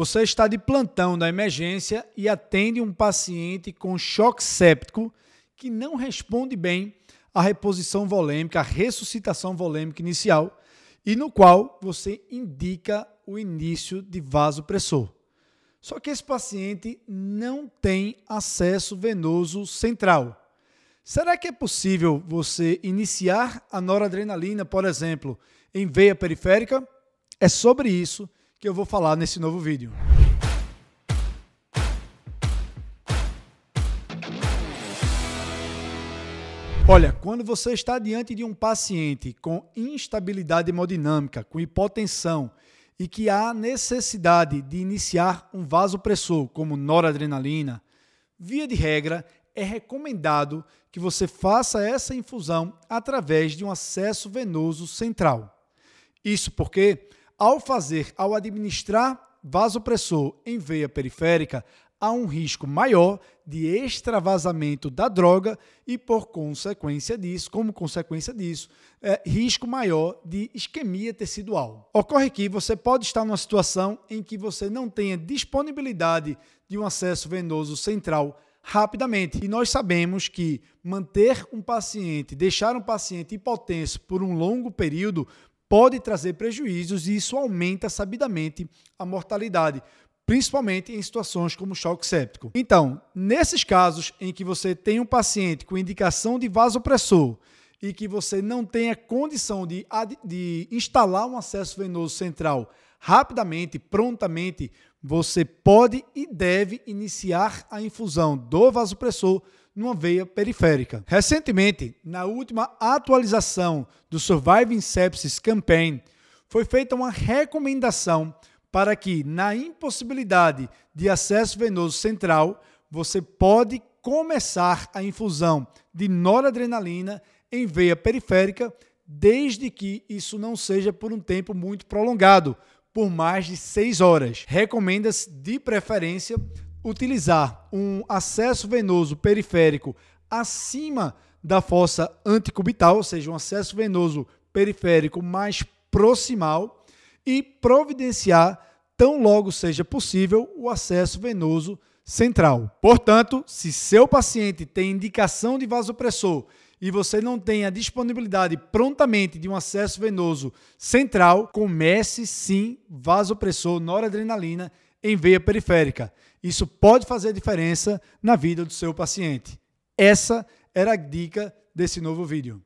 Você está de plantão da emergência e atende um paciente com choque séptico que não responde bem à reposição volêmica, à ressuscitação volêmica inicial, e no qual você indica o início de vasopressor. Só que esse paciente não tem acesso venoso central. Será que é possível você iniciar a noradrenalina, por exemplo, em veia periférica? É sobre isso que eu vou falar nesse novo vídeo. Olha, quando você está diante de um paciente com instabilidade hemodinâmica, com hipotensão e que há necessidade de iniciar um vasopressor como noradrenalina, via de regra é recomendado que você faça essa infusão através de um acesso venoso central. Isso porque ao fazer, ao administrar vasopressor em veia periférica, há um risco maior de extravasamento da droga e, por consequência disso, como consequência disso, é, risco maior de isquemia tecidual. Ocorre que você pode estar numa situação em que você não tenha disponibilidade de um acesso venoso central rapidamente. E nós sabemos que manter um paciente, deixar um paciente hipotenso por um longo período pode trazer prejuízos e isso aumenta sabidamente a mortalidade, principalmente em situações como choque séptico. Então, nesses casos em que você tem um paciente com indicação de vasopressor e que você não tem a condição de, de instalar um acesso venoso central rapidamente, prontamente, você pode e deve iniciar a infusão do vasopressor numa veia periférica. Recentemente, na última atualização do Surviving Sepsis Campaign, foi feita uma recomendação para que, na impossibilidade de acesso venoso central, você pode começar a infusão de noradrenalina em veia periférica, desde que isso não seja por um tempo muito prolongado, por mais de 6 horas. Recomenda-se, de preferência, utilizar um acesso venoso periférico acima da fossa anticubital, ou seja, um acesso venoso periférico mais proximal e providenciar, tão logo seja possível, o acesso venoso central. Portanto, se seu paciente tem indicação de vasopressor e você não tem a disponibilidade prontamente de um acesso venoso central, comece sim vasopressor noradrenalina em veia periférica. Isso pode fazer diferença na vida do seu paciente. Essa era a dica desse novo vídeo.